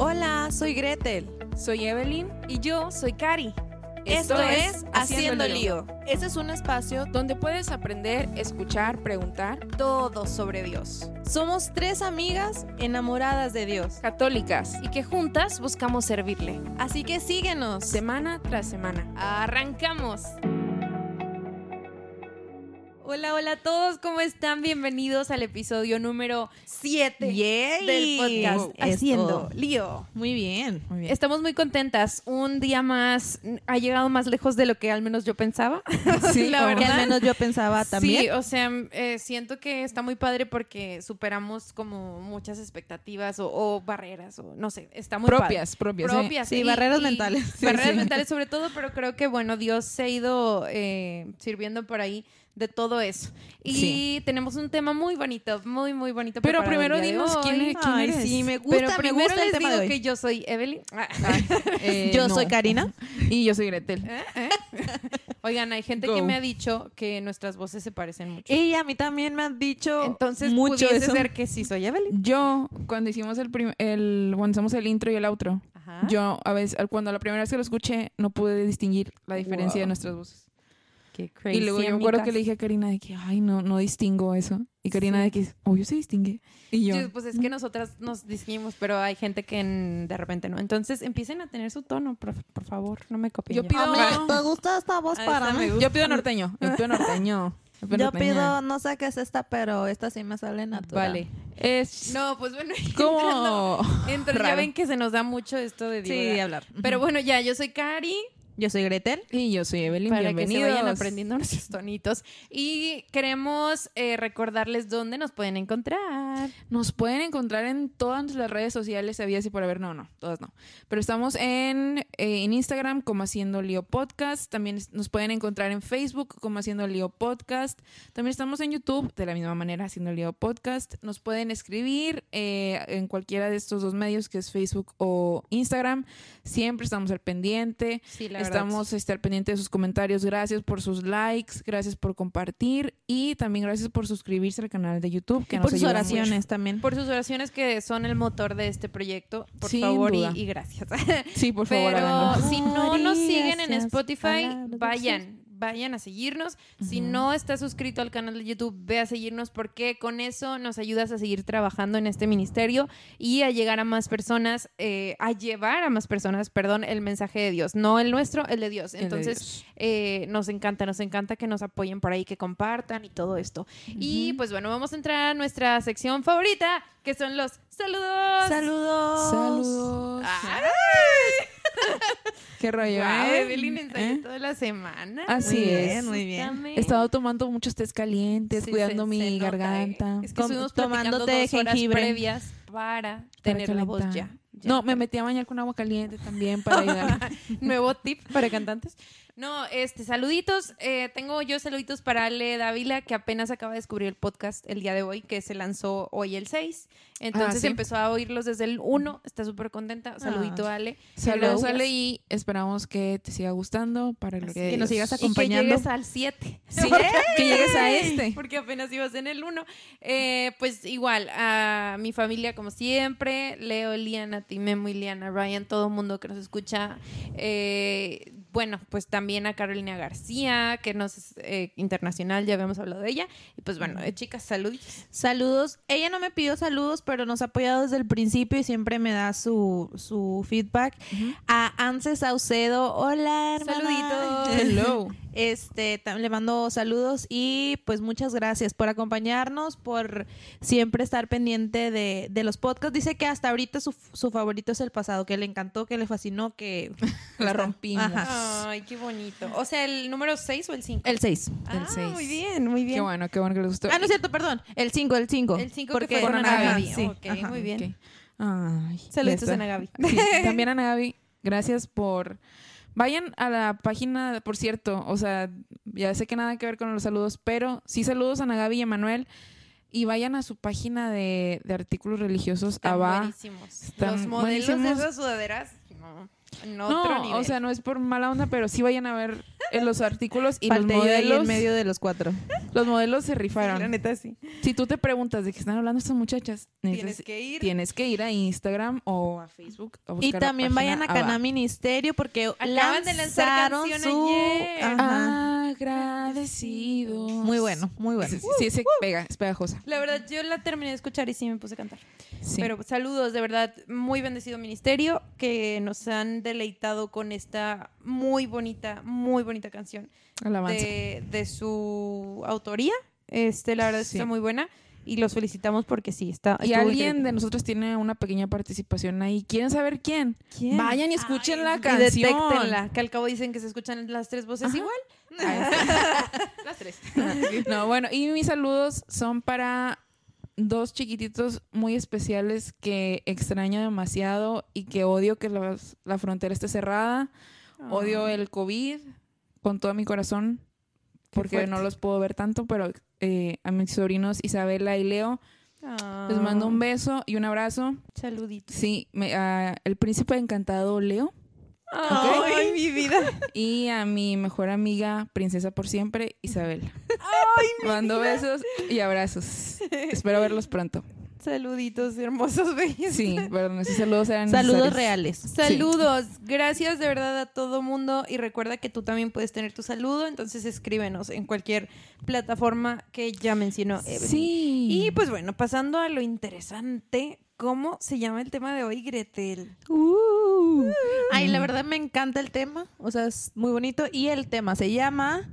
Hola, soy Gretel. Soy Evelyn y yo soy Cari. Esto, es Haciendo lío. Este es un espacio donde puedes aprender, escuchar, preguntar todo sobre Dios. Somos tres amigas enamoradas de Dios, católicas y que juntas buscamos servirle. Así que síguenos semana tras semana. Arrancamos. Hola, hola a todos, ¿cómo están? Bienvenidos al episodio número 7 del podcast Haciendo Lío. Muy bien, muy bien. Estamos muy contentas. Un día más ha llegado más lejos de lo que al menos yo pensaba. Sí, la verdad. Que al menos yo pensaba también. Sí, o sea, eh, siento que está muy padre porque superamos como muchas expectativas o, barreras o no sé, está muy propias, padre. propias, propias. Sí, barreras mentales. barreras mentales sobre todo, pero creo que bueno, Dios se ha ido eh, sirviendo por ahí de todo eso. Y tenemos un tema muy bonito, muy, muy bonito. Pero primero dinos quién, quién eres. Sí, me gusta, Pero primero les digo que yo soy Evelyn. Eh, yo soy Karina. Y yo soy Gretel. ¿Eh? ¿Eh? Oigan, hay gente que me ha dicho que nuestras voces se parecen mucho. Y a mí también me han dicho Entonces, mucho pudiese ser que sí soy Evelyn. Yo, cuando hicimos el, el cuando hicimos el intro y el outro, yo a veces, cuando la primera vez que lo escuché, no pude distinguir la diferencia de nuestras voces y luego yo me acuerdo que le dije a Karina de que, ay, no, no distingo eso. Y Karina de que, obvio se distingue. Y yo, pues es que nosotras nos distinguimos, pero hay gente que de repente no. Entonces empiecen a tener su tono, por, favor, no me copien. Yo pido... me gusta esta voz para mí. Yo pido norteño, yo pido norteño. Yo pido, no sé qué es esta, pero esta sí me sale natural. Vale. Es no, pues bueno, como ya ven que se nos da mucho esto de Sí, hablar. Pero bueno, ya, yo soy Cari. Yo soy Gretel. Y yo soy Evelyn. Para que se vayan aprendiendo nuestros tonitos. Y queremos eh, recordarles dónde nos pueden encontrar. Nos pueden encontrar en todas las redes sociales, había así por haber. No, no, todas no. Pero estamos en, eh, en Instagram como Haciendo Lío Podcast. También nos pueden encontrar en Facebook como Haciendo Lío Podcast. También estamos en YouTube de la misma manera, Haciendo Lío Podcast. Nos pueden escribir eh, en cualquiera de estos dos medios, que es Facebook o Instagram. Siempre estamos al pendiente. Sí, la Estamos este, al pendiente de sus comentarios. Gracias por sus likes, gracias por compartir y también gracias por suscribirse al canal de YouTube. Que y por sus oraciones también. Por sus oraciones que son el motor de este proyecto. Por favor y, gracias. Sí, por favor. Pero si no nos siguen en Spotify, vayan vayan a seguirnos. Si no estás suscrito al canal de YouTube, ve a seguirnos porque con eso nos ayudas a seguir trabajando en este ministerio y a llegar a más personas, eh, a llevar a más personas, perdón, el mensaje de Dios, no el nuestro, el de Dios. Entonces, eh, nos encanta, nos encanta que nos apoyen por ahí, que compartan y todo esto. Y pues bueno, vamos a entrar a nuestra sección favorita, que son los saludos. Saludos. Saludos. Qué rollo, ¿eh? Evelyn ensayó ¿Eh? toda la semana. Así muy es. Bien, muy bien. He estado tomando muchos tés calientes, cuidando mi garganta. Es que estuvimos tomando té de jengibre previas para, tener la voz ya. No, me metí a bañar con agua caliente también para ayudar. Nuevo tip para cantantes. No, este, saluditos. Eh, tengo yo saluditos para Ale Dávila, que apenas acaba de descubrir el podcast el día de hoy, que se lanzó hoy el 6. Entonces ah, empezó a oírlos desde el 1. Está súper contenta. Saludito, ah. Ale. Saludos, Ale, y esperamos que te siga gustando para que, que nos sigas acompañando. Y que llegues al 7. Sí, que llegues a este. Porque apenas ibas en el 1. Eh, pues igual, a mi familia, como siempre, Leo, Liana, Timemo, Liana, Ryan, todo el mundo que nos escucha. Eh, bueno, pues también a Carolina García, que nos es eh, internacional, ya habíamos hablado de ella. Y pues bueno, eh, chicas, saludos. Saludos. Ella no me pidió saludos, pero nos ha apoyado desde el principio y siempre me da su, su feedback. A Anse Saucedo, hola, hermana. Saluditos. Hello. Este, le mando saludos y pues muchas gracias por acompañarnos, por siempre estar pendiente de, de los podcasts. Dice que hasta ahorita su, su, favorito es el pasado, que le encantó, que le fascinó, que la rompimos. Ay, qué bonito. O sea, ¿el número 6 o el 5? El 6. Ah, el 6. Muy bien, muy bien. Qué bueno, qué bueno que les gustó. Ah, no es cierto, perdón. El 5, el 5. El 5 porque fue con Ana Gaby. Sí. Ok, muy bien. Ay, Saludos a Ana Gaby. Sí, también Ana Gaby, gracias por Vayan a la página, por cierto, o sea, ya sé que nada que ver con los saludos, pero sí saludos a Ana Gaby y a Manuel. Y vayan a su página de, de artículos religiosos. Están buenísimos. Están los modelos buenísimos. de esas sudaderas. no, o sea, no es por mala onda, pero sí vayan a ver en los artículos y los modelos. Ahí en medio de los cuatro. Los modelos se rifaron. la neta sí. Si tú te preguntas de qué están hablando estas muchachas, tienes que ir. Tienes que ir a Instagram o a Facebook. y también vayan a Cana Ministerio porque acaban de lanzar canción su... Agradecido. Muy bueno, muy bueno. Sí, sí, pega, es pegajosa. La verdad, yo la terminé de escuchar y sí me puse a cantar. Pero saludos, de verdad, muy bendecido ministerio que nos han deleitado con esta muy bonita, muy bonita canción de, de, su autoría. Este, la verdad está muy buena y los felicitamos porque sí, está. Y alguien de nosotros tiene una pequeña participación ahí. ¿Quieren saber quién? Vayan y escuchen la canción. Y que al cabo dicen que se escuchan las tres voces igual. las tres. no, bueno, y mis saludos son para dos chiquititos muy especiales que extraño demasiado y que odio que la frontera esté cerrada. Odio ah. el COVID con todo mi corazón porque no los puedo ver tanto, pero eh, a mis sobrinos Isabela y Leo les mando un ah. beso y un abrazo. Saluditos. Sí, el príncipe encantado Leo. Ay, mi vida. Y a mi mejor amiga, princesa por siempre, Isabel. Ay, Mando besos y abrazos. Espero verlos pronto. Saluditos hermosos, bellos. Sí, perdón, esos saludos eran Saludos reales. Saludos. Gracias de verdad a todo mundo y recuerda que tú también puedes tener tu saludo, entonces escríbenos en cualquier plataforma que ya mencionó Evelyn. Sí. Y pues bueno, pasando a lo interesante, ¿cómo se llama el tema de hoy, Gretel? Uh. Ay, la verdad me encanta el tema, o sea, es muy bonito y el tema se llama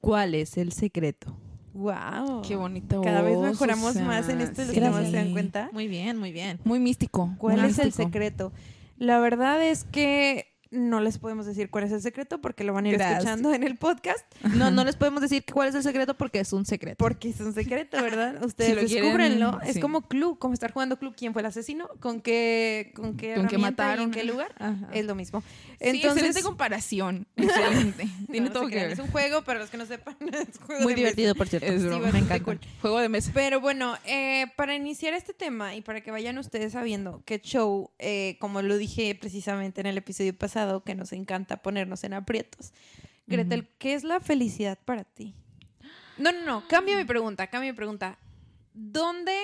¿Cuál es el secreto? Wow. Qué bonito. Cada vez mejoramos más en esto, ¿se dan cuenta? Muy bien, muy bien. Muy místico. ¿Cuál es el secreto? La verdad es que no les podemos decir cuál es el secreto porque lo van a ir escuchando en el podcast. No, no les podemos decir cuál es el secreto porque es un secreto. Porque es un secreto, ¿verdad? Ustedes descúbrenlo. Es como club, como estar jugando club. ¿Quién fue el asesino? ¿Con qué, con qué, ¿Con qué mataron? en qué lugar? Es lo mismo. Entonces, sí, excelente comparación. Excelente. Tiene todo que ver. Es un juego, para los que no sepan, es un juego Muy divertido, por cierto. Es me encanta. Juego de mesa. Pero bueno, eh, para iniciar este tema y para que vayan ustedes sabiendo que show, eh, como lo dije precisamente en el episodio pasado, que nos encanta ponernos en aprietos. Gretel, ¿qué es la felicidad para ti? No, no, no, cambia mi pregunta, cambia mi pregunta. ¿Dónde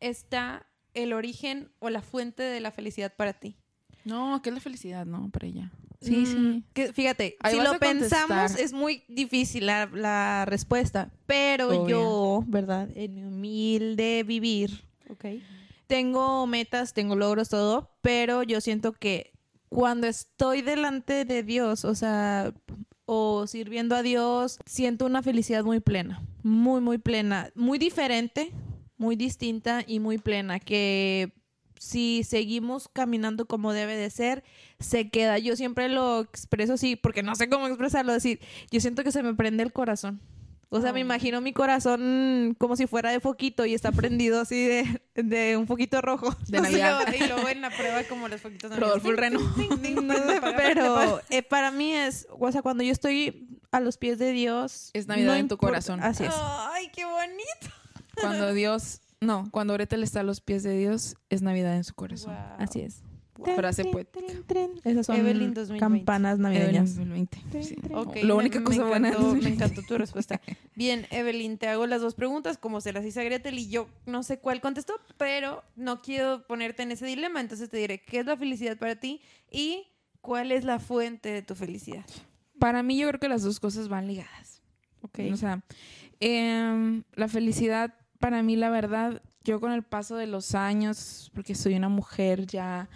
está el origen o la fuente de la felicidad para ti? No, ¿qué es la felicidad, no? Para ella. Sí, mm, sí. Que, fíjate, si lo pensamos es muy difícil la, respuesta, pero yo, ¿verdad? En mi humilde vivir, okay. tengo metas, tengo logros, todo, pero yo siento que cuando estoy delante de Dios, o sea, o sirviendo a Dios, siento una felicidad muy plena, muy, muy plena, muy diferente, muy distinta y muy plena, que si seguimos caminando como debe de ser, se queda. Yo siempre lo expreso así, porque no sé cómo expresarlo, decir, yo siento que se me prende el corazón. O sea, me imagino mi corazón como si fuera de foquito y está prendido así de, de un foquito rojo. De Navidad. y luego en la prueba como los foquitos de Rodolfo el Reno. Pero eh, para mí es, o sea, cuando yo estoy a los pies de Dios... Es Navidad en tu corazón. Así es. Ay, qué bonito. Cuando Dios... No, cuando Gretel está a los pies de Dios, es Navidad en su corazón. Así es. Frase poética. Esas son campanas navideñas. 2020. Lo única cosa buena. Me encantó tu respuesta. Bien, Evelyn, te hago las dos preguntas, como se las hice a Gretel y yo no sé cuál contestó, pero no quiero ponerte en ese dilema, entonces te diré, ¿qué es la felicidad para ti? Y ¿cuál es la fuente de tu felicidad? Para mí yo creo que las dos cosas van ligadas. Okay. O sea, em, la felicidad para mí, la verdad, yo con el paso de los años, porque soy una mujer ya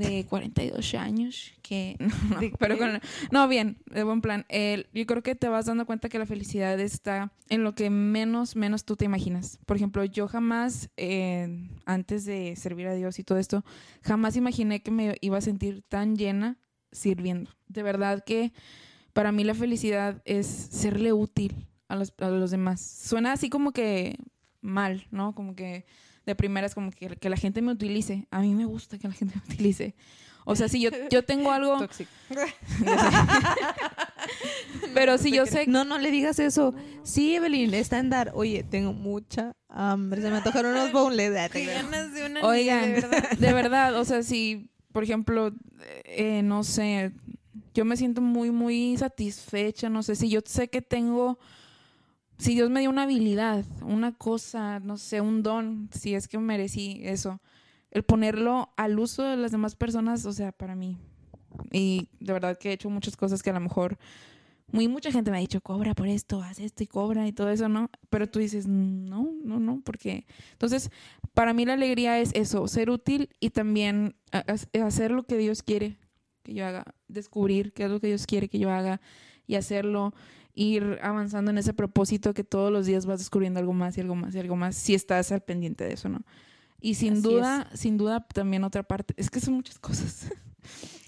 de 42 años que no, pero con, no bien de buen plan. Yo creo que te vas dando cuenta que la felicidad está en lo que menos menos tú te imaginas. Por ejemplo yo jamás eh, antes de servir a Dios y todo esto jamás imaginé que me iba a sentir tan llena sirviendo. De verdad que para mí la felicidad es serle útil a los, a los demás. Suena así como que mal no como que de primera es como que, que, la gente me utilice. A mí me gusta que la gente me utilice. O sea, si yo, yo tengo algo... Pero si yo sé... No, no le digas eso. Sí, Evelyn, está en dar. Oye, tengo mucha hambre. Se me antojaron unos boneless. una Oigan, de verdad. de verdad, o sea, si por ejemplo, eh, no sé, yo me siento muy, muy satisfecha, no sé, si yo sé que tengo, si Dios me dio una habilidad, una cosa, no sé, un don, si es que merecí eso, el ponerlo al uso de las demás personas, o sea, para mí. Y de verdad que he hecho muchas cosas que a lo mejor muy mucha gente me ha dicho, cobra por esto, haz esto y cobra y todo eso, ¿no? Pero tú dices, no, no, no, porque... Entonces, para mí la alegría es eso, ser útil y también hacer lo que Dios quiere que yo haga, descubrir qué es lo que Dios quiere que yo haga y hacerlo, ir avanzando en ese propósito que todos los días vas descubriendo algo más y algo más y algo más, si estás al pendiente de eso, ¿no? Y sin duda, sin duda también otra parte, es que son muchas cosas.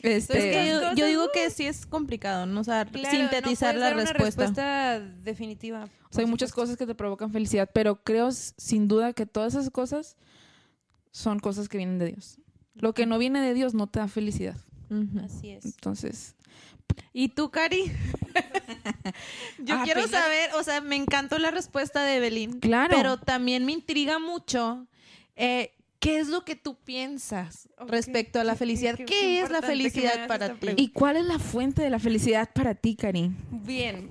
Este, yo, digo que sí es complicado, ¿no? O sea, sintetizar la respuesta. definitiva. O sea, hay muchas cosas que te provocan felicidad, pero creo sin duda que todas esas cosas son cosas que vienen de Dios. Lo que no viene de Dios no te da felicidad. Así es. Entonces. ¿Y tú, Cari? Yo ah, quiero saber, o sea, me encantó la respuesta de Evelyn. Claro. Pero también me intriga mucho eh, ¿Qué es lo que tú piensas respecto a la felicidad? ¿Qué, es la felicidad para ti? ¿Y cuál es la fuente de la felicidad para ti, Karin? Bien,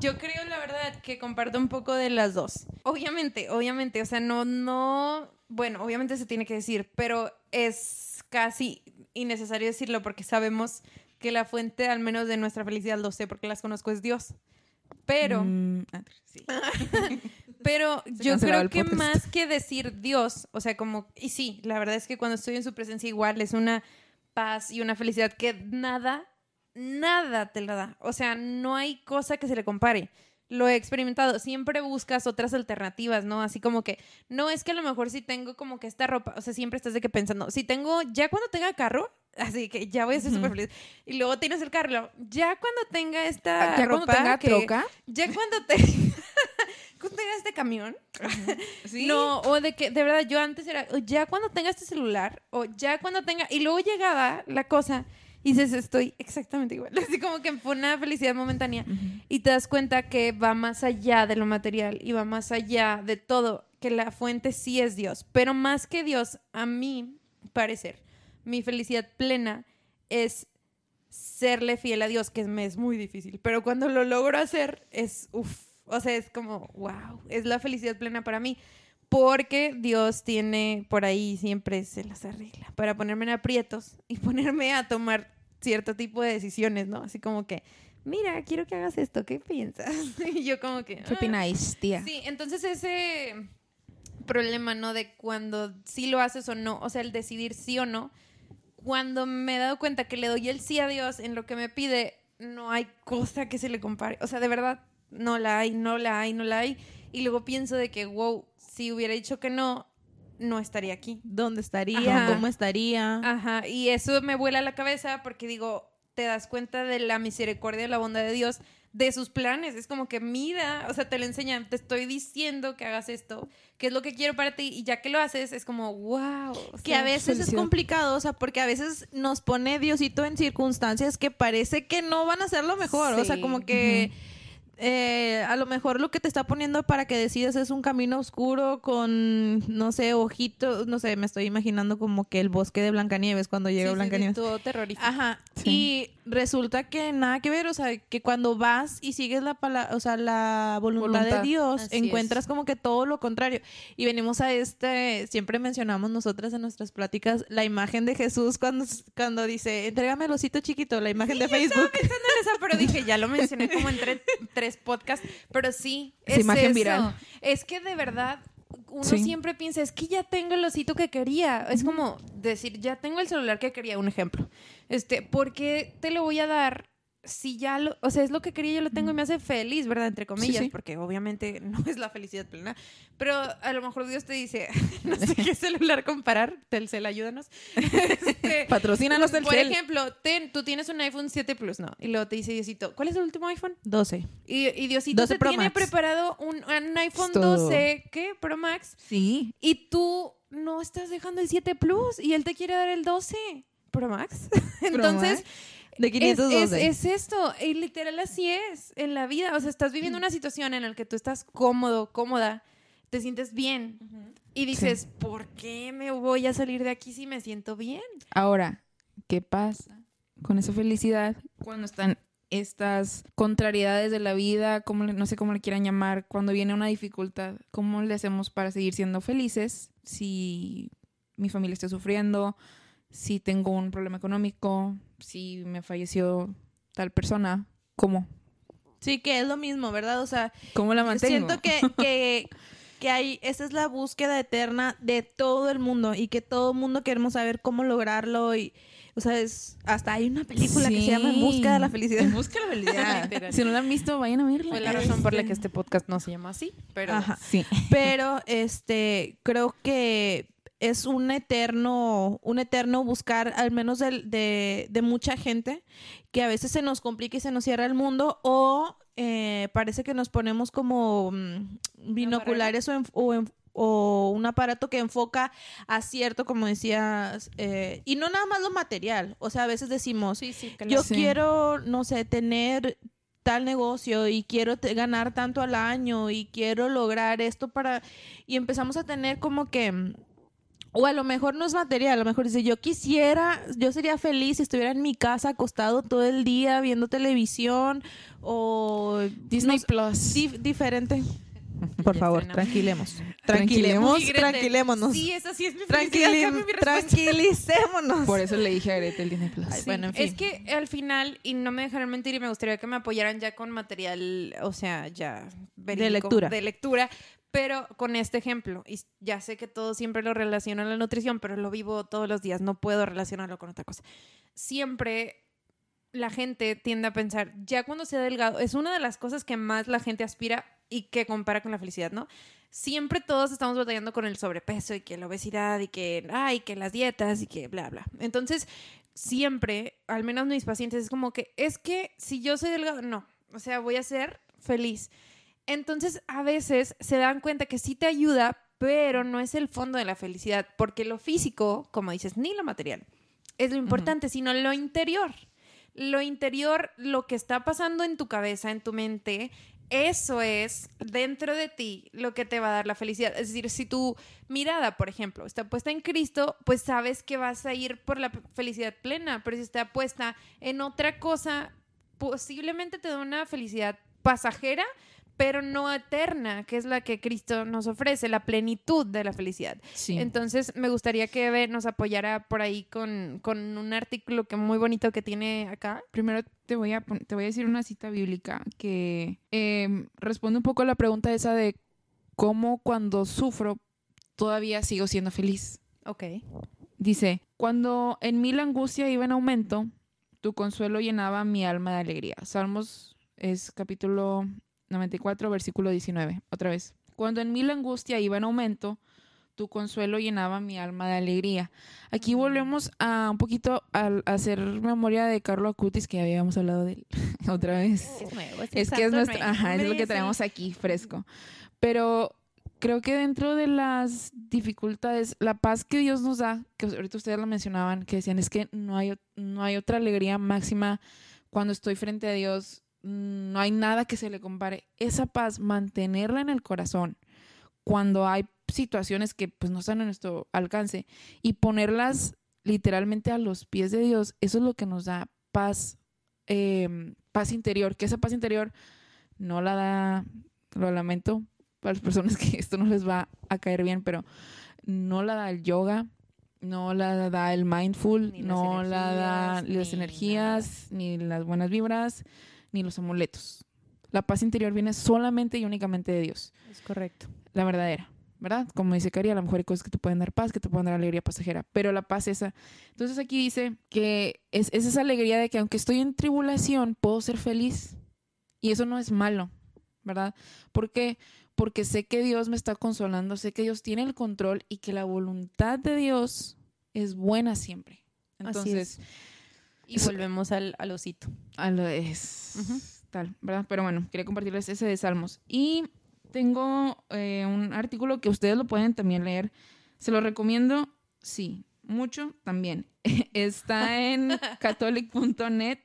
yo creo la verdad que comparto un poco de las dos. Obviamente, obviamente, o sea, no, no, bueno, obviamente se tiene que decir, pero es casi innecesario decirlo porque sabemos que la fuente, al menos de nuestra felicidad, lo sé porque las conozco, es Dios. Pero, mm, ah, sí. Pero yo creo que más que decir Dios, o sea, como, y sí, la verdad es que cuando estoy en su presencia igual es una paz y una felicidad que nada, nada te la da. O sea, no hay cosa que se le compare. Lo he experimentado. Siempre buscas otras alternativas, ¿no? Así como que, no es que a lo mejor si tengo como que esta ropa, o sea, siempre estás de que pensando, si tengo, ya cuando tenga carro, así que ya voy a ser súper feliz. Y luego tienes el carro, ya cuando tenga esta ¿Ya cuando tenga troca? Ya cuando te... cuando tenga este camión. ¿Sí? No, o de que, de verdad, yo antes era, ya cuando tenga este celular, o ya cuando tenga, y luego llegaba la cosa, y dices, estoy exactamente igual. Así como que fue una felicidad momentánea. Y te das cuenta que va más allá de lo material y va más allá de todo, que la fuente sí es Dios. Pero más que Dios, a mí parecer, mi felicidad plena es serle fiel a Dios, que me es muy difícil. Pero cuando lo logro hacer, es uff o sea, es como, wow, es la felicidad plena para mí. Porque Dios tiene por ahí, siempre se las arregla para ponerme en aprietos y ponerme a tomar cierto tipo de decisiones, ¿no? Así como que, mira, quiero que hagas esto, ¿qué piensas? y yo como que... ¿Qué opináis, tía? Sí, entonces ese problema, ¿no? De cuando sí lo haces o no, o sea, el decidir sí o no, cuando me he dado cuenta que le doy el sí a Dios en lo que me pide, no hay cosa que se le compare. O sea, de verdad, no la hay, no la hay, no la hay. Y luego pienso de que, wow, si hubiera dicho que no, no estaría aquí. ¿Dónde estaría? ¿Cómo estaría? Ajá, y eso me vuela la cabeza porque digo, te das cuenta de la misericordia y la bondad de Dios, de sus planes. Es como que mira, o sea, te lo enseñan, te estoy diciendo que hagas esto, que es lo que quiero para ti, y ya que lo haces, es como, wow. que a veces es complicado, o sea, porque a veces nos pone Diosito en circunstancias que parece que no van a ser lo mejor, o sea, como que eh, a lo mejor lo que te está poniendo para que decidas es un camino oscuro con, no sé, ojitos, no sé, me estoy imaginando como que el bosque de Blancanieves cuando llega Blancanieves. todo terrorífico. Ajá. Y resulta que nada que ver, o sea, que cuando vas y sigues la o sea, la voluntad, de Dios, encuentras como que todo lo contrario. Y venimos a este, siempre mencionamos nosotras en nuestras pláticas la imagen de Jesús cuando, cuando dice, entrégame el osito chiquito, la imagen de Facebook. Estaba pensando en esa, pero dije, ya lo mencioné como entre tres podcasts, pero sí, es, imagen viral. Es que de verdad uno siempre piensa, es que ya tengo el osito que quería. Es como decir, ya tengo el celular que quería, un ejemplo. Este, ¿por qué te lo voy a dar si ya lo, o sea, es lo que quería, yo lo tengo y me hace feliz, ¿verdad? Entre comillas, porque obviamente no es la felicidad plena, pero a lo mejor Dios te dice, no sé qué celular comparar, Telcel, ayúdanos. Este, Patrocínanos Telcel. Por ejemplo, ten, tú tienes un iPhone 7 Plus, ¿no? Y luego te dice Diosito, ¿cuál es el último iPhone? 12. Y, Diosito te tiene preparado un, iPhone 12, ¿qué? Pro Max. Sí. Y tú no estás dejando el 7 Plus y él te quiere dar el 12 Pro Max. Entonces... De 512. Es, esto, y literal así es en la vida. O sea, estás viviendo una situación en la que tú estás cómodo, cómoda, te sientes bien y dices, ¿por qué me voy a salir de aquí si me siento bien? Ahora, ¿qué pasa con esa felicidad cuando están estas contrariedades de la vida, como no sé cómo le quieran llamar, cuando viene una dificultad, ¿cómo le hacemos para seguir siendo felices si mi familia está sufriendo, si tengo un problema económico, si me falleció tal persona? ¿Cómo? Sí, que es lo mismo, ¿verdad? O sea, ¿cómo la mantengo? Siento que, que, que hay, esa es la búsqueda eterna de todo el mundo y que todo el mundo queremos saber cómo lograrlo y o sea, es, hasta hay una película que se llama En busca de la felicidad. En busca de la felicidad. si no la han visto, vayan a verla. Fue la razón por la que este podcast no se llama así, pero sí. Pero este creo que es un eterno, un eterno buscar, al menos de, de, mucha gente, que a veces se nos complica y se nos cierra el mundo, o eh, parece que nos ponemos como mm, binoculares o, o, en, o un aparato que enfoca a cierto, como decías, eh, y no nada más lo material, o sea, a veces decimos, yo quiero, no sé, tener tal negocio y quiero ganar tanto al año y quiero lograr esto para, y empezamos a tener como que... O a lo mejor no es material, a lo mejor dice, yo quisiera, yo sería feliz si estuviera en mi casa acostado todo el día viendo televisión o Disney Plus. diferente. Por favor, tranquilemos. Tranquilemos, tranquilémonos. Sí, esa sí es mi Tranquilicémonos. Por eso le dije a Greta el Disney Plus. Bueno, en fin. Es que al final, y no me dejarán mentir, y me gustaría que me apoyaran ya con material, o sea, ya de lectura. De lectura, pero con este ejemplo, y ya sé que todo siempre lo relaciono a la nutrición, pero lo vivo todos los días, no puedo relacionarlo con otra cosa. Siempre la gente tiende a pensar, ya cuando sea delgado, es una de las cosas que más la gente aspira y que compara con la felicidad, ¿no? Siempre todos estamos batallando con el sobrepeso y que la obesidad y que, ay, que las dietas y que bla, bla. Entonces, siempre, al menos mis pacientes, es como que, es que si yo soy delgado, no, o sea, voy a ser feliz. Entonces, a veces se dan cuenta que sí te ayuda, pero no es el fondo de la felicidad, porque lo físico, como dices, ni lo material, es lo importante, sino lo interior lo interior, lo que está pasando en tu cabeza, en tu mente, eso es dentro de ti lo que te va a dar la felicidad. Es decir, si tu mirada, por ejemplo, está puesta en Cristo, pues sabes que vas a ir por la felicidad plena, pero si está puesta en otra cosa, posiblemente te da una felicidad pasajera, pero no eterna, que es la que Cristo nos ofrece, la plenitud de la felicidad. Entonces, me gustaría que Eve nos apoyara por ahí con, un artículo que muy bonito que tiene acá. Primero te voy a, te voy a decir una cita bíblica que em, responde un poco a la pregunta esa de cómo cuando sufro todavía sigo siendo feliz. Ok. Dice, cuando en mí la angustia iba en aumento, tu consuelo llenaba mi alma de alegría. Salmos es capítulo 94, versículo 19. Otra vez. Cuando en mí la angustia iba en aumento, tu consuelo llenaba mi alma de alegría. Aquí volvemos a un poquito a, hacer memoria de Carlo Acutis, que habíamos hablado de él otra vez. Es, que es nuestro, ajá, es lo que traemos aquí fresco. Pero creo que dentro de las dificultades, la paz que Dios nos da, que ahorita ustedes lo mencionaban, que decían, es que no hay, no hay otra alegría máxima cuando estoy frente a Dios no hay nada que se le compare. Esa paz, mantenerla en el corazón cuando hay situaciones que pues no están a nuestro alcance y ponerlas literalmente a los pies de Dios, eso es lo que nos da paz, em, paz interior, que esa paz interior no la da, lo lamento para las personas que esto no les va a caer bien, pero no la da el yoga, no la da el mindful, no la da las energías, ni las buenas vibras, ni los amuletos. La paz interior viene solamente y únicamente de Dios. Es correcto. La verdadera, ¿verdad? Como dice Cari, a lo mejor hay cosas que te pueden dar paz, que te pueden dar alegría pasajera, pero la paz esa. Entonces aquí dice que es, es esa alegría de que aunque estoy en tribulación, puedo ser feliz. Y eso no es malo, ¿verdad? ¿Por qué? Porque sé que Dios me está consolando, sé que Dios tiene el control y que la voluntad de Dios es buena siempre. Entonces, y volvemos al, al osito. A lo es. Tal, ¿verdad? Pero bueno, quería compartirles ese de Salmos. Y tengo eh, un artículo que ustedes lo pueden también leer. Se lo recomiendo, sí, mucho también. está en catholic.net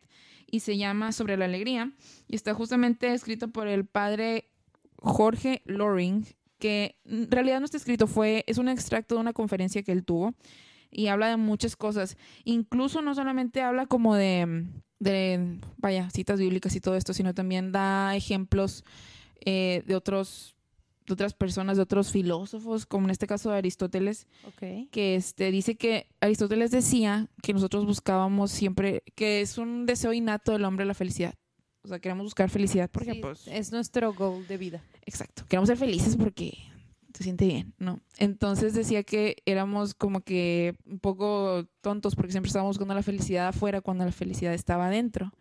y se llama Sobre la Alegría. Y está justamente escrito por el padre Jorge Loring, que en realidad no está escrito, fue, es un extracto de una conferencia que él tuvo y habla de muchas cosas. Incluso no solamente habla como de, de vaya, citas bíblicas y todo esto, sino también da ejemplos eh, de otros de otras personas, de otros filósofos, como en este caso de Aristóteles, que este, dice que Aristóteles decía que nosotros buscábamos siempre, que es un deseo innato del hombre la felicidad. O sea, queremos buscar felicidad porque pues... Es nuestro goal de vida. Exacto. Queremos ser felices porque se siente bien, ¿no? Entonces decía que éramos como que un poco tontos porque siempre estábamos buscando la felicidad afuera cuando la felicidad estaba adentro.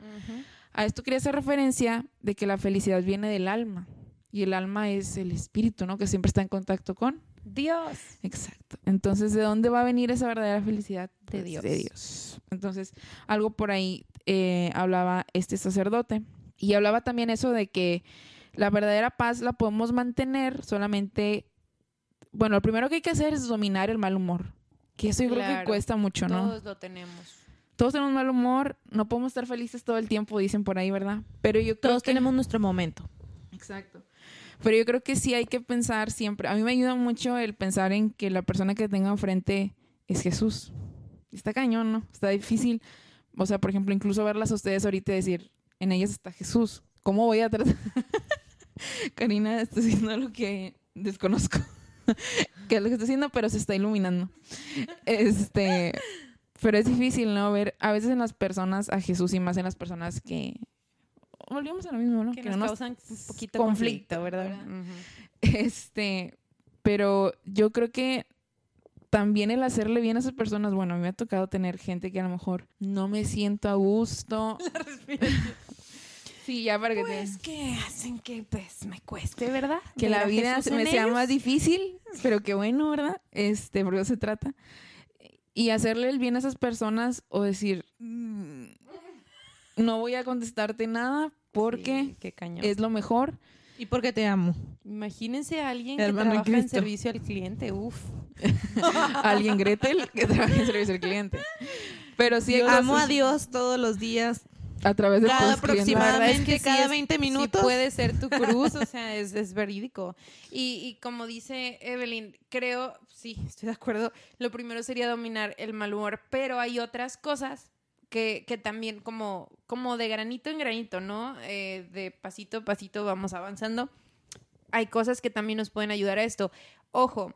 A esto quería hacer referencia de que la felicidad viene del alma y el alma es el espíritu, ¿no? Que siempre está en contacto con Dios. Exacto. Entonces, ¿de dónde va a venir esa verdadera felicidad? De pues, Dios. De Dios. Entonces, algo por ahí eh, hablaba este sacerdote. Y hablaba también eso de que la verdadera paz la podemos mantener solamente bueno, lo primero que hay que hacer es dominar el mal humor. Que eso yo creo que cuesta mucho, ¿no? Todos lo tenemos. Todos tenemos mal humor, no podemos estar felices todo el tiempo, dicen por ahí, ¿verdad? Pero yo Todos tenemos nuestro momento. Exacto. Pero yo creo que sí hay que pensar siempre. A mí me ayuda mucho el pensar en que la persona que tenga enfrente es Jesús. Está cañón, ¿no? Está difícil. O sea, por ejemplo, incluso verlas a ustedes ahorita y decir, en ellas está Jesús. ¿Cómo voy a tratar? Karina está haciendo lo que desconozco. que es lo que está haciendo, pero se está iluminando. Este, pero es difícil, ¿no? Ver a veces en las personas a Jesús y más en las personas que volvemos a lo mismo, ¿no? Que, nos, causan un poquito conflicto, ¿verdad? Este, pero yo creo que también el hacerle bien a esas personas, bueno, a mí me ha tocado tener gente que a lo mejor no me siento a gusto. La Sí, ya para que pues que hacen que pues me cueste, ¿verdad? Que la vida me sea más difícil, pero qué bueno, ¿verdad? Este, por eso se trata. Y hacerle el bien a esas personas o decir, mm, no voy a contestarte nada porque es lo mejor. Y porque te amo. Imagínense a alguien que trabaja en servicio al cliente, uf. alguien Gretel que trabaja en servicio al cliente. Pero sí, amo a Dios todos los días a través de cada aproximadamente cada 20 minutos. puede ser tu cruz o sea es, es verídico. Y, y, como dice Evelyn creo sí estoy de acuerdo lo primero sería dominar el mal humor pero hay otras cosas que, que también como como de granito en granito no eh, de pasito a pasito vamos avanzando. Hay cosas que también nos pueden ayudar a esto. Ojo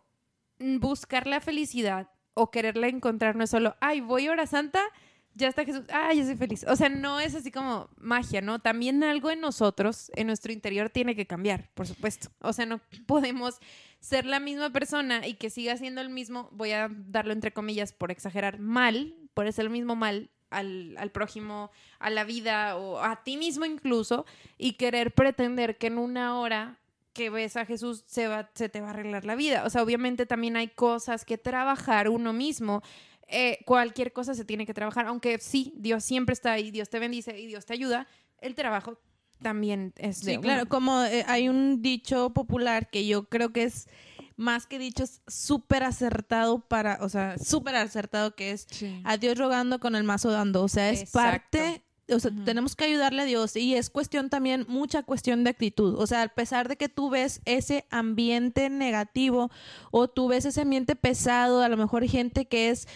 buscar la felicidad o quererla encontrar no es solo ay voy a hora santa ya está Jesús, ah, ya soy feliz. O sea, no es así como magia, ¿no? También algo en nosotros, en nuestro interior, tiene que cambiar, por supuesto. O sea, no podemos ser la misma persona y que siga siendo el mismo, voy a darlo entre comillas por exagerar, mal, por ser el mismo mal al, al, prójimo, a la vida o a ti mismo incluso, y querer pretender que en una hora que ves a Jesús se, va, se te va a arreglar la vida. O sea, obviamente también hay cosas que trabajar uno mismo eh, cualquier cosa se tiene que trabajar, aunque sí, Dios siempre está ahí, Dios te bendice y Dios te ayuda, el trabajo también es de Sí, claro, como eh, hay un dicho popular que yo creo que es más que dicho, es súper acertado para, o sea, súper acertado que es a Dios rogando con el mazo dando, o sea, es parte o sea, tenemos que ayudarle a Dios y es cuestión también, mucha cuestión de actitud. O sea, a pesar de que tú ves ese ambiente negativo o tú ves ese ambiente pesado, a lo mejor hay gente que es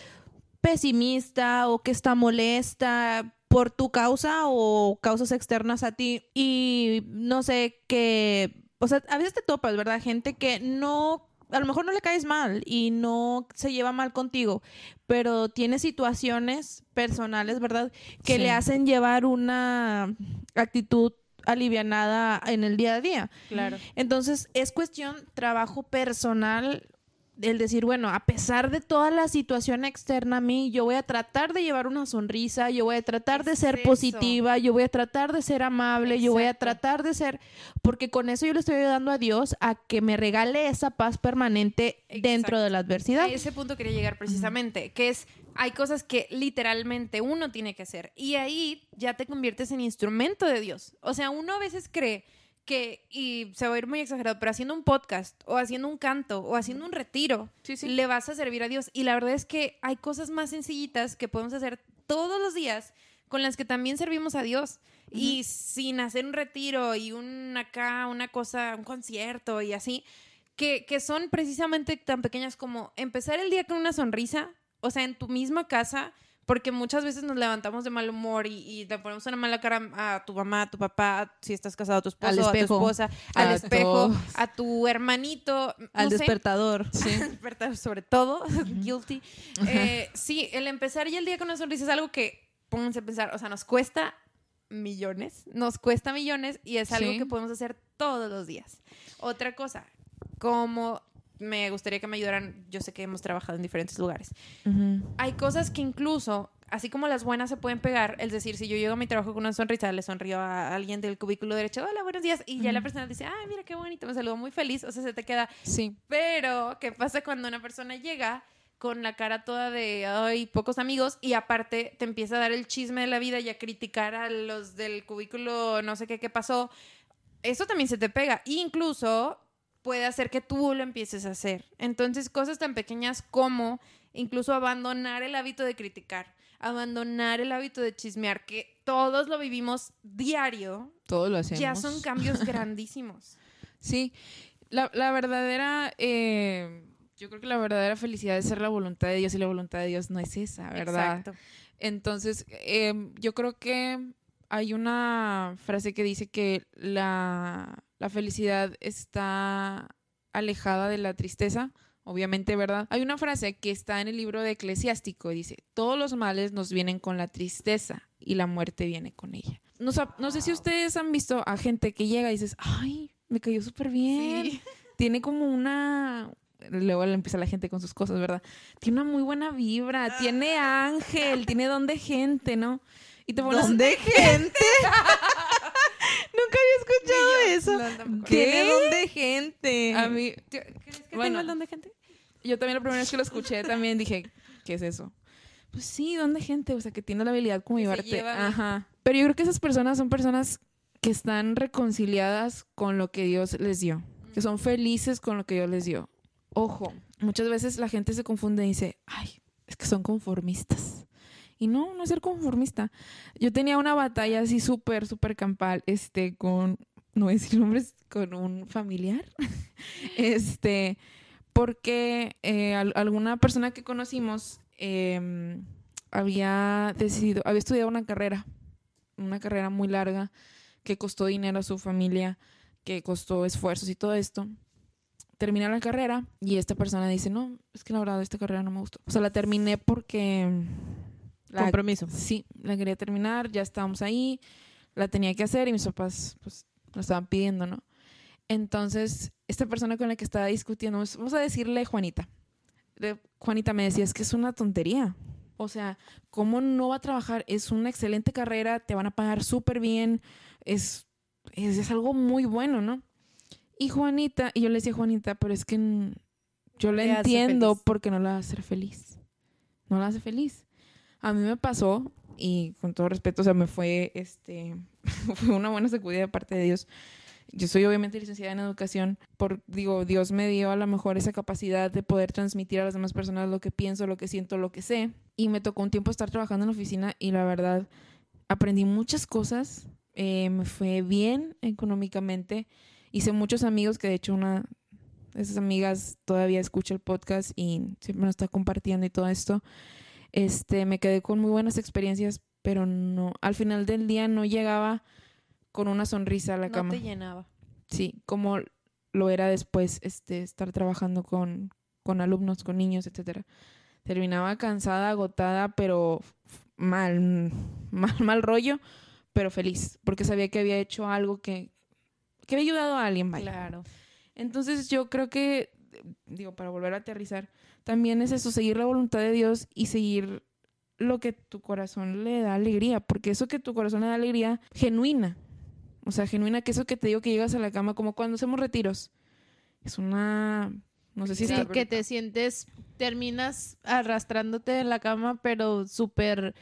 pesimista o que está molesta por tu causa o causas externas a ti y no sé que, o sea, a veces te topas, ¿verdad? Gente que no a lo mejor no le caes mal y no se lleva mal contigo, pero tiene situaciones personales, ¿verdad? Que le hacen llevar una actitud alivianada en el día a día. Claro. Entonces, es cuestión trabajo personal el decir, bueno, a pesar de toda la situación externa a mí, yo voy a tratar de llevar una sonrisa, yo voy a tratar de ser positiva, yo voy a tratar de ser amable, yo voy a tratar de ser, porque con eso yo le estoy ayudando a Dios a que me regale esa paz permanente dentro de la adversidad. A ese punto quería llegar precisamente, que es, hay cosas que literalmente uno tiene que hacer y ahí ya te conviertes en instrumento de Dios. O sea, uno a veces cree que, y se va a ir muy exagerado, pero haciendo un podcast o haciendo un canto o haciendo un retiro, le vas a servir a Dios. Y la verdad es que hay cosas más sencillitas que podemos hacer todos los días con las que también servimos a Dios. Y sin hacer un retiro y un acá, una cosa, un concierto y así, que, que son precisamente tan pequeñas como empezar el día con una sonrisa o sea, en tu misma casa, porque muchas veces nos levantamos de mal humor y, le ponemos una mala cara a tu mamá, a tu papá, si estás casado, a tu esposo, a tu esposa, al espejo, a tu hermanito. al despertador. Sí. despertador, sobre todo, guilty. Eh, sí, el empezar y el día con una sonrisa es algo que, pónganse a pensar, o sea, nos cuesta millones, nos cuesta millones y es algo que podemos hacer todos los días. Otra cosa, como me gustaría que me ayudaran, yo sé que hemos trabajado en diferentes lugares. Hay cosas que incluso, así como las buenas se pueden pegar, es decir, si yo llego a mi trabajo con una sonrisa, le sonrío a alguien del cubículo derecho, hola, buenos días, y ya la persona dice, ay, mira qué bonito, me saludo muy feliz, o sea, se te queda. Sí. Pero, ¿qué pasa cuando una persona llega? con la cara toda de ay, pocos amigos y aparte te empieza a dar el chisme de la vida y a criticar a los del cubículo no sé qué qué pasó. Eso también se te pega. incluso puede hacer que tú lo empieces a hacer. Entonces, cosas tan pequeñas como incluso abandonar el hábito de criticar, abandonar el hábito de chismear, que todos lo vivimos diario. Todos lo hacemos. Ya son cambios grandísimos. Sí, la, verdadera, eh, yo creo que la verdadera felicidad es ser la voluntad de Dios y la voluntad de Dios no es esa, ¿verdad? Exacto. Entonces, em, yo creo que hay una frase que dice que la, felicidad está alejada de la tristeza. Obviamente, ¿verdad? Hay una frase que está en el libro de Eclesiástico y dice, todos los males nos vienen con la tristeza y la muerte viene con ella. No, no sé si ustedes han visto a gente que llega y dices, ay, me cayó súper bien. Tiene como una, luego empieza la gente con sus cosas, ¿verdad? Tiene una muy buena vibra, tiene ángel, tiene don de gente, ¿no? Y te pones... ¿Dónde gente? Nunca había escuchado eso. Tiene don gente. A mí... ¿Crees que bueno, el don de gente? Yo también la primera vez que lo escuché también dije, ¿qué es eso? Pues sí, don de gente, o sea, que tiene la habilidad como llevarte. Ajá. Pero yo creo que esas personas son personas que están reconciliadas con lo que Dios les dio, que son felices con lo que Dios les dio. Ojo, muchas veces la gente se confunde y dice, ay, es que son conformistas. Y no, no ser conformista. Yo tenía una batalla así súper, súper campal, este, con, no voy a decir nombres, con un familiar. este, porque eh, alguna persona que conocimos em, había decidido, había estudiado una carrera, una carrera muy larga, que costó dinero a su familia, que costó esfuerzos y todo esto termina la carrera y esta persona dice, no, es que la verdad esta carrera no me gustó. O sea, la terminé porque Compromiso. Sí, la quería terminar, ya estábamos ahí, la tenía que hacer y mis papás pues lo estaban pidiendo, ¿no? Entonces, esta persona con la que estaba discutiendo, vamos a decirle Juanita. Juanita me decía, es que es una tontería. O sea, ¿cómo no va a trabajar? Es una excelente carrera, te van a pagar súper bien, es, es, algo muy bueno, ¿no? Y Juanita, y yo le decía, Juanita, pero es que yo le entiendo porque no la va a hacer feliz. No la hace feliz. A mí me pasó, y con todo respeto, o sea, me fue, este, fue una buena sacudida de parte de Dios. Yo soy obviamente licenciada en educación, por, digo, Dios me dio a lo mejor esa capacidad de poder transmitir a las demás personas lo que pienso, lo que siento, lo que sé. Y me tocó un tiempo estar trabajando en la oficina y la verdad aprendí muchas cosas, eh, me fue bien económicamente, hice muchos amigos que de hecho una de esas amigas todavía escucha el podcast y siempre nos está compartiendo y todo esto este, me quedé con muy buenas experiencias, pero no, al final del día no llegaba con una sonrisa a la cama. No te llenaba. Sí, como lo era después, este, estar trabajando con, con alumnos, con niños, etcétera. Terminaba cansada, agotada, pero mal, mal, mal rollo, pero feliz, porque sabía que había hecho algo que, que había ayudado a alguien, Claro. Entonces yo creo que, digo, para volver a aterrizar, también es eso, seguir la voluntad de Dios y seguir lo que tu corazón le da alegría, porque eso que tu corazón le da alegría, genuina, o sea, genuina, que eso que te digo que llegas a la cama, como cuando hacemos retiros, es una, no sé si sí, que te sientes, terminas arrastrándote en la cama, pero súper...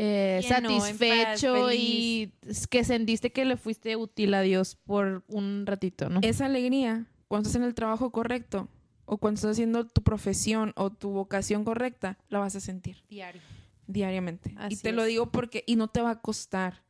Eh, satisfecho y que sentiste que le fuiste útil a Dios por un ratito, ¿no? Esa alegría, cuando estás en el trabajo correcto, o cuando estás haciendo tu profesión o tu vocación correcta, la vas a sentir. Diario. Diariamente. y te lo digo porque, y no te va a costar.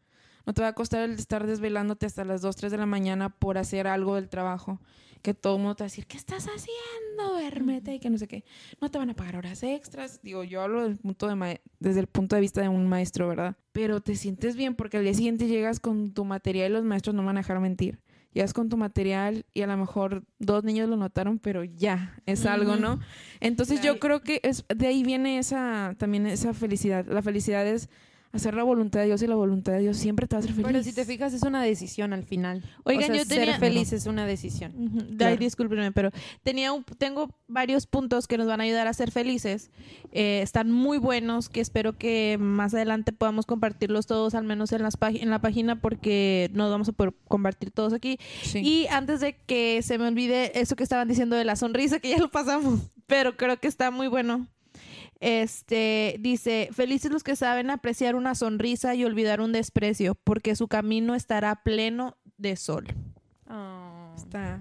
No te va a costar el estar desvelándote hasta las 2, 3 de la mañana por hacer algo del trabajo. que todo el mundo te va a decir, ¿qué estás haciendo? Duérmete y que no sé qué. No te van a pagar horas extras. Digo, yo hablo del punto de desde el punto de vista de un maestro, ¿verdad? Pero te sientes bien porque al día siguiente llegas con tu material y los maestros no van a dejar mentir llegas con tu material y a lo mejor dos niños lo notaron, pero ya, es algo, ¿no? Entonces yo creo que es de ahí viene esa también esa felicidad. La felicidad es hacer la voluntad de Dios y la voluntad de Dios siempre te va a hacer feliz. Pero si te fijas, es una decisión al final. Oigan, yo tenía... Ser feliz es una decisión. discúlpenme, pero tenía tengo varios puntos que nos van a ayudar a ser felices. Eh, están muy buenos, que espero que más adelante podamos compartirlos todos, al menos en, las en la página, porque no vamos a poder compartir todos aquí. Y antes de que se me olvide eso que estaban diciendo de la sonrisa, que ya lo pasamos, pero creo que está muy bueno. Este dice, felices los que saben apreciar una sonrisa y olvidar un desprecio, porque su camino estará pleno de sol. Oh. Está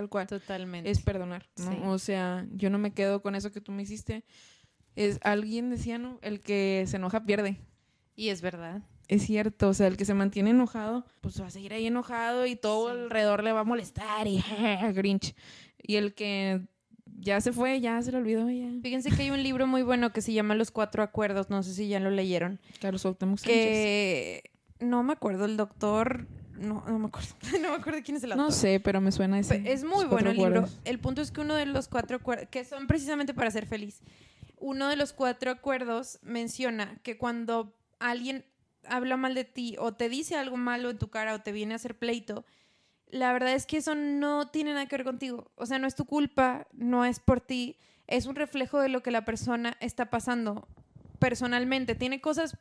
tal cual. Totalmente. Es perdonar, ¿no? O sea, yo no me quedo con eso que tú me hiciste. Es alguien decía, ¿no? El que se enoja pierde. Y es verdad. Es cierto, o sea, el que se mantiene enojado, pues va a seguir ahí enojado y todo alrededor le va a molestar y grinch. Y el que ya se fue, ya se lo olvidó. Ya. Fíjense que hay un libro muy bueno que se llama Los Cuatro Acuerdos, no sé si ya lo leyeron. Claro, soltamos Que no me acuerdo, el doctor... No, no me acuerdo. no me acuerdo quién es el autor. No sé, pero me suena ese. Es muy bueno el libro. El punto es que uno de los cuatro acuerdos, que son precisamente para ser feliz, uno de los cuatro acuerdos menciona que cuando alguien habla mal de ti o te dice algo malo en tu cara o te viene a hacer pleito, la verdad es que eso no tiene nada que ver contigo. O sea, no es tu culpa, no es por ti, es un reflejo de lo que la persona está pasando personalmente. Tiene cosas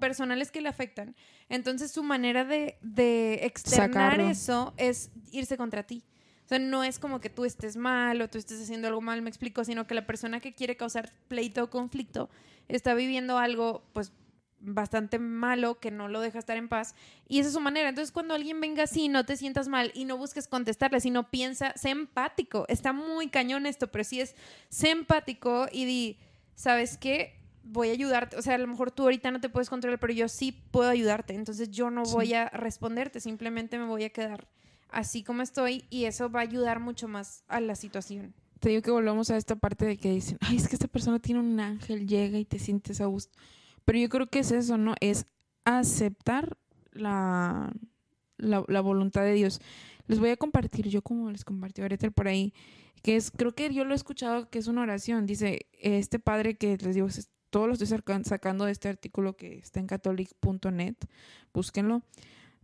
personales que le afectan. Entonces su manera de, de externar eso es irse contra ti. O sea, no es como que tú estés mal o tú estés haciendo algo mal, me explico, sino que la persona que quiere causar pleito o conflicto está viviendo algo, pues, bastante malo que no lo deja estar en paz y esa es su manera. Entonces cuando alguien venga así, no te sientas mal y no busques contestarle, sino piensa, sé empático. Está muy cañón esto, pero sí es, sé empático y di, ¿sabes qué? Voy a ayudarte. O sea, a lo mejor tú ahorita no te puedes controlar, pero yo sí puedo ayudarte. Entonces yo no voy a responderte, simplemente me voy a quedar así como estoy y eso va a ayudar mucho más a la situación. Te digo que volvamos a esta parte de que dicen, ay, es que esta persona tiene un ángel, llega y te sientes a gusto pero yo creo que es eso, ¿no? Es aceptar la, la, voluntad de Dios. Les voy a compartir, yo como les compartí ahorita por ahí, que es, creo que yo lo he escuchado que es una oración. Dice, este padre que les digo, todo lo estoy sacando de este artículo que está en catholic.net, búsquenlo,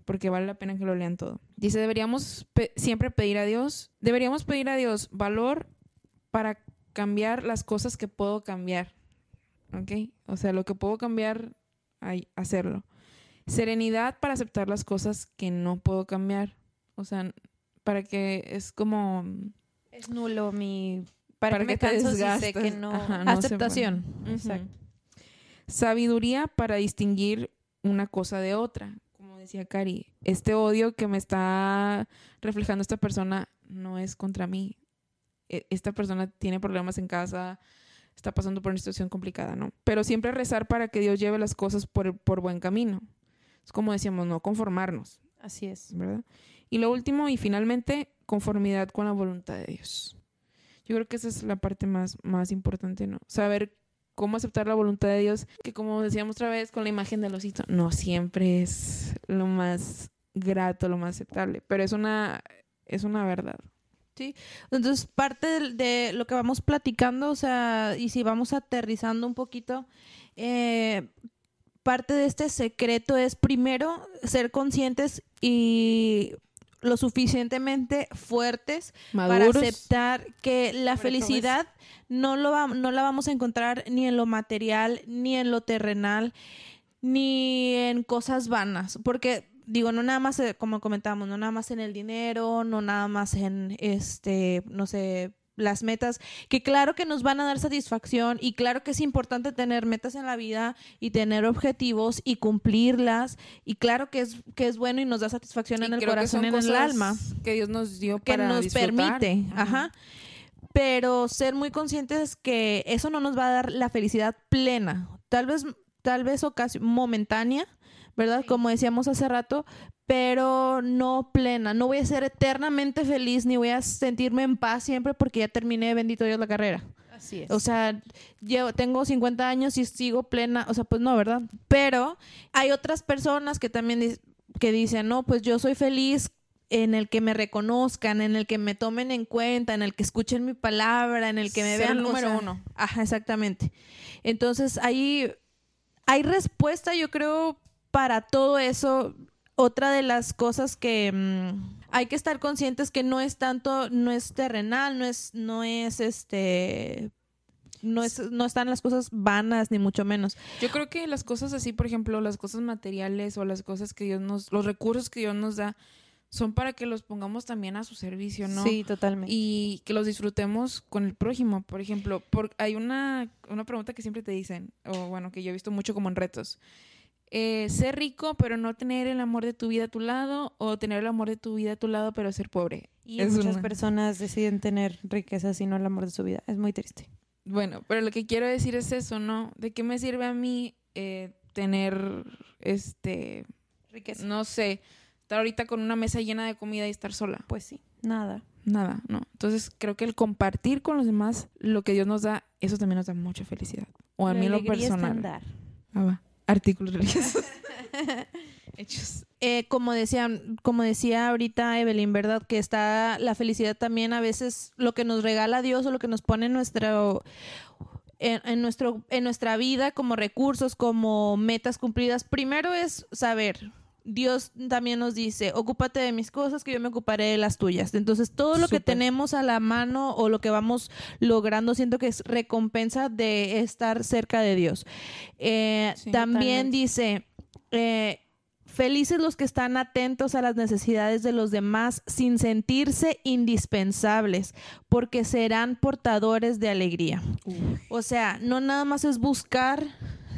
porque vale la pena que lo lean todo. Dice, deberíamos siempre pedir a Dios, deberíamos pedir a Dios valor para cambiar las cosas que puedo cambiar ¿ok? O sea, lo que puedo cambiar, hay, hacerlo. Serenidad para aceptar las cosas que no puedo cambiar. O sea, para que es como... Es nulo mi... Para, que me canso si sé que no... Aceptación. Exacto. Sabiduría para distinguir una cosa de otra. Como decía Cari, este odio que me está reflejando esta persona no es contra mí. E, esta persona tiene problemas en casa, está pasando por una situación complicada, ¿no? Pero siempre rezar para que Dios lleve las cosas por, por buen camino. Es como decíamos, no conformarnos. Así es. ¿Verdad? Y lo último y finalmente, conformidad con la voluntad de Dios. Yo creo que esa es la parte más, más importante, ¿no? Saber cómo aceptar la voluntad de Dios, que como decíamos otra vez con la imagen del osito, no siempre es lo más grato, lo más aceptable, pero es una, es una verdad. Sí, entonces parte de, lo que vamos platicando, o sea, y si vamos aterrizando un poquito, eh, parte de este secreto es primero ser conscientes y lo suficientemente fuertes para aceptar que la felicidad no, lo no la vamos a encontrar ni en lo material, ni en lo terrenal, ni en cosas vanas, porque digo, no nada más, eh, como comentábamos, no nada más en el dinero, no nada más en, este, no sé, las metas, que claro que nos van a dar satisfacción y claro que es importante tener metas en la vida y tener objetivos y cumplirlas y claro que es que es bueno y nos da satisfacción en el corazón en el alma que Dios nos dio que nos permite, ajá. Pero ser muy conscientes que eso no nos va a dar la felicidad plena, tal vez tal vez ocasión momentánea, ¿verdad? Como decíamos hace rato, pero no plena. No voy a ser eternamente feliz ni voy a sentirme en paz siempre porque ya terminé, bendito Dios, la carrera. Así es. O sea, yo tengo 50 años y sigo plena, o sea, pues no, ¿verdad? Pero hay otras personas que también que dicen, no, pues yo soy feliz en el que me reconozcan, en el que me tomen en cuenta, en el que escuchen mi palabra, en el que me vean. El número uno. Ajá, exactamente. Entonces, ahí hay respuesta, yo creo, para todo eso. Otra de las cosas que mm, hay que estar conscientes que no es tanto, no es terrenal, no es, no es este no, es, no están las cosas vanas, ni mucho menos. Yo creo que las cosas así, por ejemplo, las cosas materiales o las cosas que Dios nos, los recursos que Dios nos da, son para que los pongamos también a su servicio, ¿no? Sí, totalmente. Y que los disfrutemos con el prójimo, por ejemplo. Por, hay una, una pregunta que siempre te dicen, o bueno, que yo he visto mucho como en retos. Eh, ser rico, pero no tener el amor de tu vida a tu lado, o tener el amor de tu vida a tu lado, pero ser pobre. Y muchas personas deciden tener riqueza sino el amor de su vida. Es muy triste. Bueno, pero lo que quiero decir es eso, ¿no? ¿De qué me sirve a mí eh, tener, este, riqueza? No sé, estar ahorita con una mesa llena de comida y estar sola. Pues sí, nada. Nada, no. Entonces creo que el compartir con los demás lo que Dios nos da, eso también nos da mucha felicidad. O a mí lo personal. Está Ah, va. Artículos religiosos. Hechos. Eh, como decía, como decía ahorita Evelyn, ¿verdad? Que está la felicidad también a veces lo que nos regala Dios o lo que nos pone en nuestro en, nuestro, en nuestra vida como recursos, como metas cumplidas. Primero es saber, Dios también nos dice, ocúpate de mis cosas, que yo me ocuparé de las tuyas. Entonces, todo lo que tenemos a la mano o lo que vamos logrando, siento que es recompensa de estar cerca de Dios. Eh, también dice, eh, Felices los que están atentos a las necesidades de los demás sin sentirse indispensables, porque serán portadores de alegría. O sea, no nada más es buscar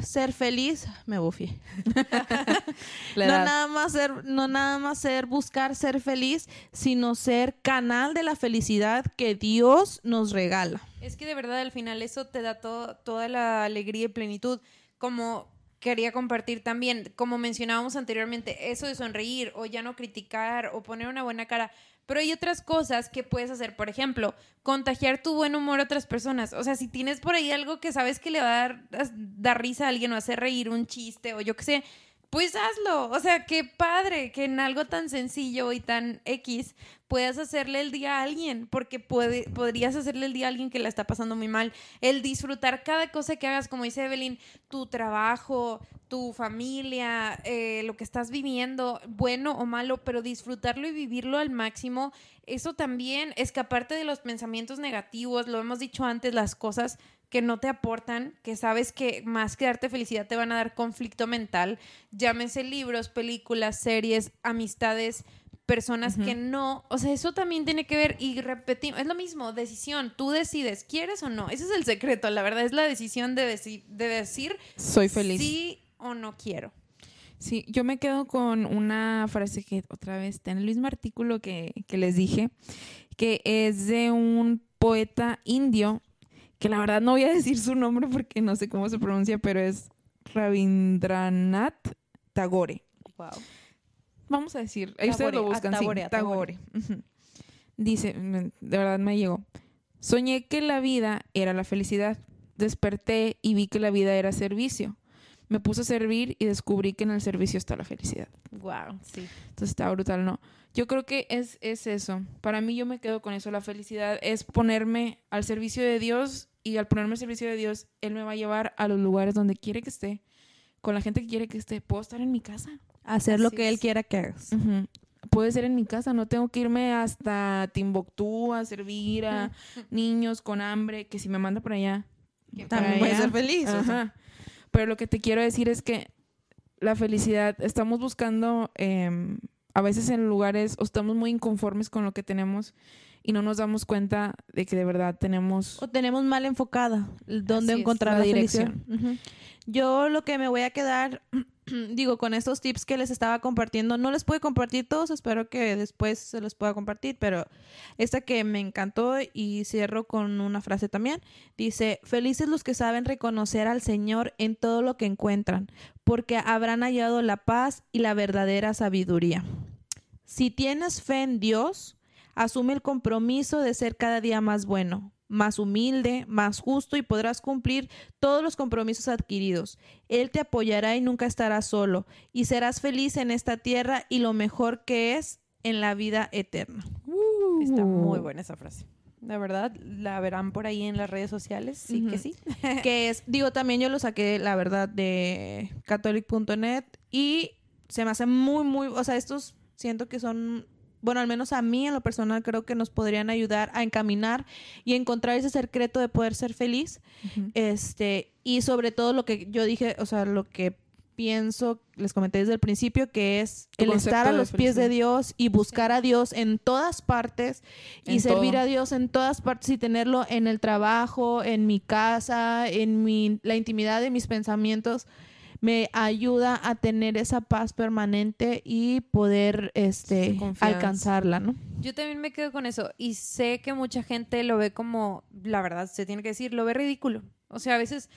ser feliz, me bufié. no nada más ser, no nada más ser buscar ser feliz, sino ser canal de la felicidad que Dios nos regala. Es que de verdad al final eso te da toda la alegría y plenitud. Como quería compartir también, como mencionábamos anteriormente, eso de sonreír o ya no criticar o poner una buena cara. Pero hay otras cosas que puedes hacer, por ejemplo, contagiar tu buen humor a otras personas. O sea, si tienes por ahí algo que sabes que le va a dar, dar risa a alguien o hacer reír un chiste o yo qué sé, pues hazlo. O sea, qué padre que en algo tan sencillo y tan X puedas hacerle el día a alguien, porque puede, podrías hacerle el día a alguien que la está pasando muy mal. El disfrutar cada cosa que hagas, como dice Evelyn, tu trabajo, tu familia, eh, lo que estás viviendo, bueno o malo, pero disfrutarlo y vivirlo al máximo, eso también, escaparte de los pensamientos negativos, lo hemos dicho antes, las cosas que no te aportan, que sabes que más que darte felicidad te van a dar conflicto mental, llámense libros, películas, series, amistades, personas que no, o sea, eso también tiene que ver y repetimos, es lo mismo, decisión, tú decides, ¿quieres o no? Ese es el secreto, la verdad es la decisión de, de decir soy feliz. Sí o no quiero. Sí, yo me quedo con una frase que otra vez está en el mismo artículo que, que les dije, que es de un poeta indio, que la verdad no voy a decir su nombre porque no sé cómo se pronuncia, pero es Rabindranath Tagore. Wow vamos a decir, ahí ustedes lo buscan, Tagore, Dice, de verdad me llegó. Soñé que la vida era la felicidad. Desperté y vi que la vida era servicio. Me puse a servir y descubrí que en el servicio está la felicidad. Wow, sí. Entonces está brutal, ¿no? Yo creo que es, es eso. Para mí yo me quedo con eso. La felicidad es ponerme al servicio de Dios y al ponerme al servicio de Dios, Él me va a llevar a los lugares donde quiere que esté, con la gente que quiere que esté. Puedo estar en mi casa, hacer lo que él quiera que hagas. Puede ser en mi casa, no tengo que irme hasta Timbuktu a servir a niños con hambre, que si me manda por allá. También voy a ser feliz. Pero lo que te quiero decir es que la felicidad, estamos buscando em, a veces en lugares o estamos muy inconformes con lo que tenemos y no nos damos cuenta de que de verdad tenemos... O tenemos mal enfocada dónde encontrar la, dirección. Yo lo que me voy a quedar digo, con estos tips que les estaba compartiendo, no les pude compartir todos, espero que después se los pueda compartir, pero esta que me encantó y cierro con una frase también, dice, felices los que saben reconocer al Señor en todo lo que encuentran, porque habrán hallado la paz y la verdadera sabiduría. Si tienes fe en Dios, asume el compromiso de ser cada día más bueno, más humilde, más justo y podrás cumplir todos los compromisos adquiridos. Él te apoyará y nunca estarás solo y serás feliz en esta tierra y lo mejor que es en la vida eterna. Está muy buena esa frase. La verdad, la verán por ahí en las redes sociales, sí que sí. que es, digo, también yo lo saqué, la verdad, de catholic.net y se me hace muy, muy, o sea, estos siento que son bueno, al menos a mí en lo personal creo que nos podrían ayudar a encaminar y encontrar ese secreto de poder ser feliz. Este, y sobre todo lo que yo dije, o sea, lo que pienso, les comenté desde el principio, que es el estar a los pies de Dios y buscar a Dios en todas partes y servir a Dios en todas partes y tenerlo en el trabajo, en mi casa, en mi, la intimidad de mis pensamientos me ayuda a tener esa paz permanente y poder este alcanzarla, ¿no? Yo también me quedo con eso y sé que mucha gente lo ve como, la verdad, se tiene que decir, lo ve ridículo. O sea, a veces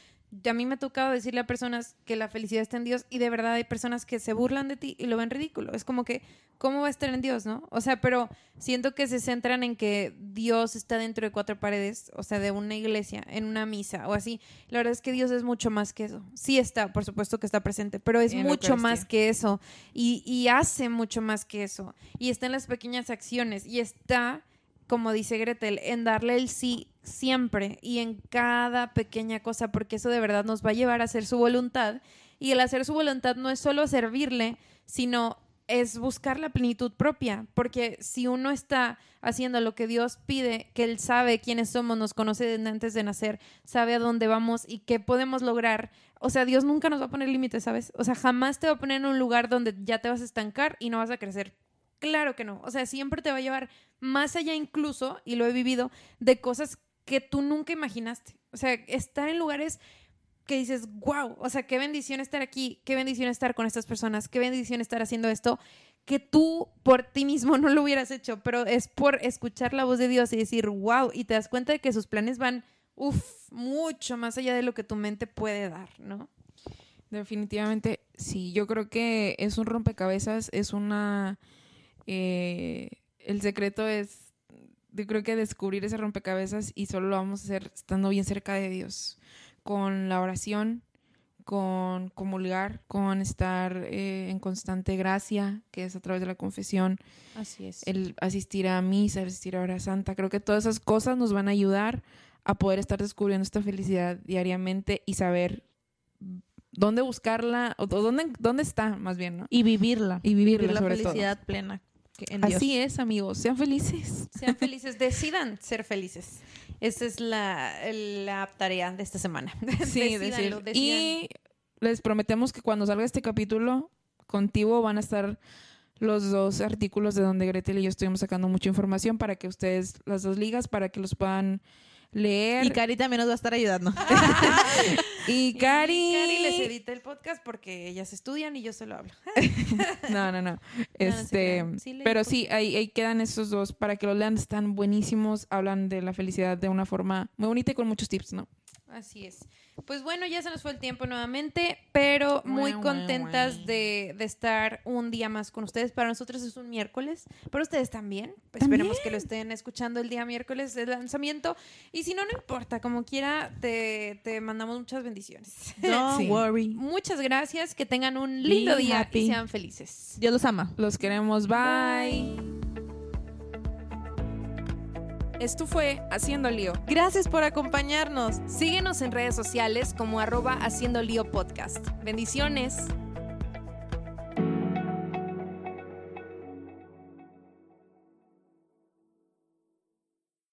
a mí me ha tocado decirle a personas que la felicidad está en Dios y de verdad hay personas que se burlan de ti y lo ven ridículo. Es como que, ¿cómo va a estar en Dios, no? O sea, pero siento que se centran en que Dios está dentro de cuatro paredes, o sea, de una iglesia, en una misa o así. La verdad es que Dios es mucho más que eso. Sí está, por supuesto que está presente, pero es mucho más que eso y, y hace mucho más que eso. Y está en las pequeñas acciones y está como dice Gretel, en darle el sí siempre y en cada pequeña cosa, porque eso de verdad nos va a llevar a hacer su voluntad. Y el hacer su voluntad no es solo servirle, sino es buscar la plenitud propia, porque si uno está haciendo lo que Dios pide, que Él sabe quiénes somos, nos conoce desde antes de nacer, sabe a dónde vamos y qué podemos lograr, o sea, Dios nunca nos va a poner límites, ¿sabes? O sea, jamás te va a poner en un lugar donde ya te vas a estancar y no vas a crecer. Claro que no. O sea, siempre te va a llevar más allá incluso, y lo he vivido, de cosas que tú nunca imaginaste. O sea, estar en lugares que dices, wow, o sea, qué bendición estar aquí, qué bendición estar con estas personas, qué bendición estar haciendo esto, que tú por ti mismo no lo hubieras hecho, pero es por escuchar la voz de Dios y decir, wow, y te das cuenta de que sus planes van, uff, mucho más allá de lo que tu mente puede dar, ¿no? Definitivamente, sí, yo creo que es un rompecabezas, es una eh, el secreto es, yo creo que descubrir ese rompecabezas y solo lo vamos a hacer estando bien cerca de Dios, con la oración, con comulgar, con estar eh, en constante gracia, que es a través de la confesión. Así es. El asistir a misa, asistir a hora santa. Creo que todas esas cosas nos van a ayudar a poder estar descubriendo esta felicidad diariamente y saber dónde buscarla o dónde, dónde está más bien, ¿no? Y vivirla. Y vivirla la felicidad plena. Así es, amigos. Sean felices. Sean felices. Decidan ser felices. Esa es la, la tarea de esta semana. Sí, decir. Y les prometemos que cuando salga este capítulo, contigo van a estar los dos artículos de donde Gretel y yo estuvimos sacando mucha información para que ustedes, las dos ligas, para que los puedan leer. Y Cari también nos va a estar ayudando. y Cari. Cari les edita el podcast porque ellas estudian y yo solo hablo. no, no, no. Este, pero sí, ahí, ahí, quedan esos dos para que los lean. Están buenísimos. Hablan de la felicidad de una forma muy bonita y con muchos tips, ¿no? Así es. Pues bueno, ya se nos fue el tiempo nuevamente, pero muy contentas de, estar un día más con ustedes. Para nosotros es un miércoles, para ustedes también. Pues esperemos que lo estén escuchando el día miércoles del lanzamiento. Y si no, no importa, como quiera, te, mandamos muchas bendiciones. Don't worry. Muchas gracias, que tengan un lindo día y sean felices. Dios los ama. Los queremos, bye. Esto fue Haciendo Lío. Gracias por acompañarnos. Síguenos en redes sociales como arroba Haciendo Lío Podcast. Bendiciones.